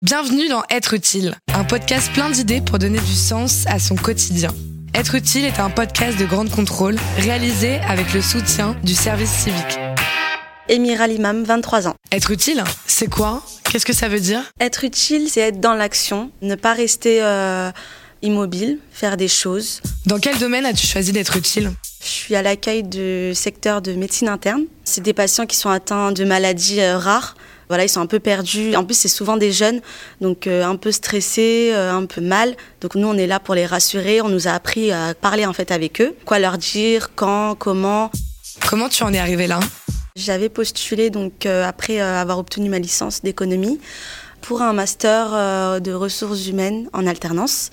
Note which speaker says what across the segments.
Speaker 1: Bienvenue dans Être utile, un podcast plein d'idées pour donner du sens à son quotidien. Être utile est un podcast de grande contrôle réalisé avec le soutien du service civique.
Speaker 2: Émira Limam, 23 ans.
Speaker 1: Être utile, c'est quoi? Qu'est-ce que ça veut dire?
Speaker 2: Être utile, c'est être dans l'action, ne pas rester euh, immobile, faire des choses.
Speaker 1: Dans quel domaine as-tu choisi d'être utile?
Speaker 2: Je suis à l'accueil du secteur de médecine interne. C'est des patients qui sont atteints de maladies euh, rares. Voilà, ils sont un peu perdus. En plus, c'est souvent des jeunes, donc euh, un peu stressés, euh, un peu mal. Donc nous, on est là pour les rassurer. On nous a appris à parler en fait avec eux, quoi leur dire, quand, comment.
Speaker 1: Comment tu en es arrivé là?
Speaker 2: J'avais postulé donc euh, après avoir obtenu ma licence d'économie pour un master euh, de ressources humaines en alternance.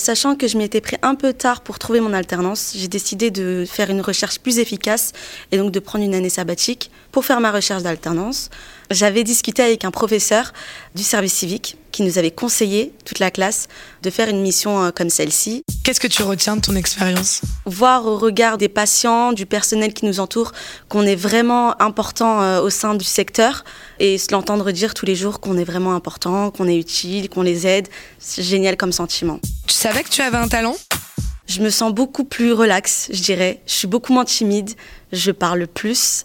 Speaker 2: Sachant que je m'y étais pris un peu tard pour trouver mon alternance, j'ai décidé de faire une recherche plus efficace et donc de prendre une année sabbatique pour faire ma recherche d'alternance. J'avais discuté avec un professeur du service civique qui nous avait conseillé, toute la classe, de faire une mission euh, comme celle-ci.
Speaker 1: Qu'est-ce que tu retiens de ton expérience?
Speaker 2: Voir au regard des patients, du personnel qui nous entoure, qu'on est vraiment important euh, au sein du secteur et se l'entendre dire tous les jours qu'on est vraiment important, qu'on est utile, qu'on les aide, c'est génial comme sentiment.
Speaker 1: Tu savais que tu avais un talent?
Speaker 2: Je me sens beaucoup plus relax, je dirais. Je suis beaucoup moins timide, je parle plus.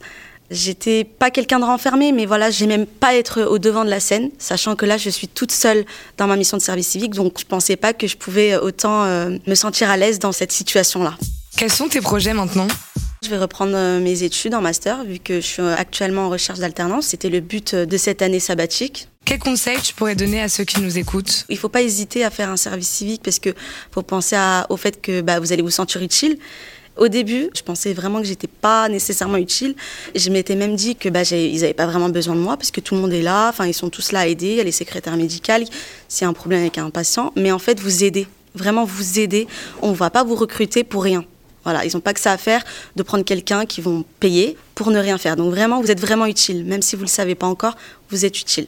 Speaker 2: J'étais pas quelqu'un de renfermé, mais voilà, j'aimais même pas être au devant de la scène, sachant que là, je suis toute seule dans ma mission de service civique, donc je pensais pas que je pouvais autant euh, me sentir à l'aise dans cette situation-là.
Speaker 1: Quels sont tes projets maintenant?
Speaker 2: Je vais reprendre euh, mes études en master, vu que je suis euh, actuellement en recherche d'alternance. C'était le but euh, de cette année sabbatique.
Speaker 1: Quels conseils tu pourrais donner à ceux qui nous écoutent?
Speaker 2: Il faut pas hésiter à faire un service civique parce que faut penser à- au fait que bah, vous allez vous sentir utile. Au début, je pensais vraiment que j'étais pas nécessairement utile. Je m'étais même dit que bah, ils n'avaient pas vraiment besoin de moi parce que tout le monde est là. Enfin, ils sont tous là à aider. Il y a les secrétaires médicales. S'il y a un problème avec un patient, mais en fait, vous aidez. Vraiment, vous aidez. On ne va pas vous recruter pour rien. Voilà, ils n'ont pas que ça à faire de prendre quelqu'un qui vont payer pour ne rien faire. Donc vraiment, vous êtes vraiment utile. Même si vous ne le savez pas encore, vous êtes utile.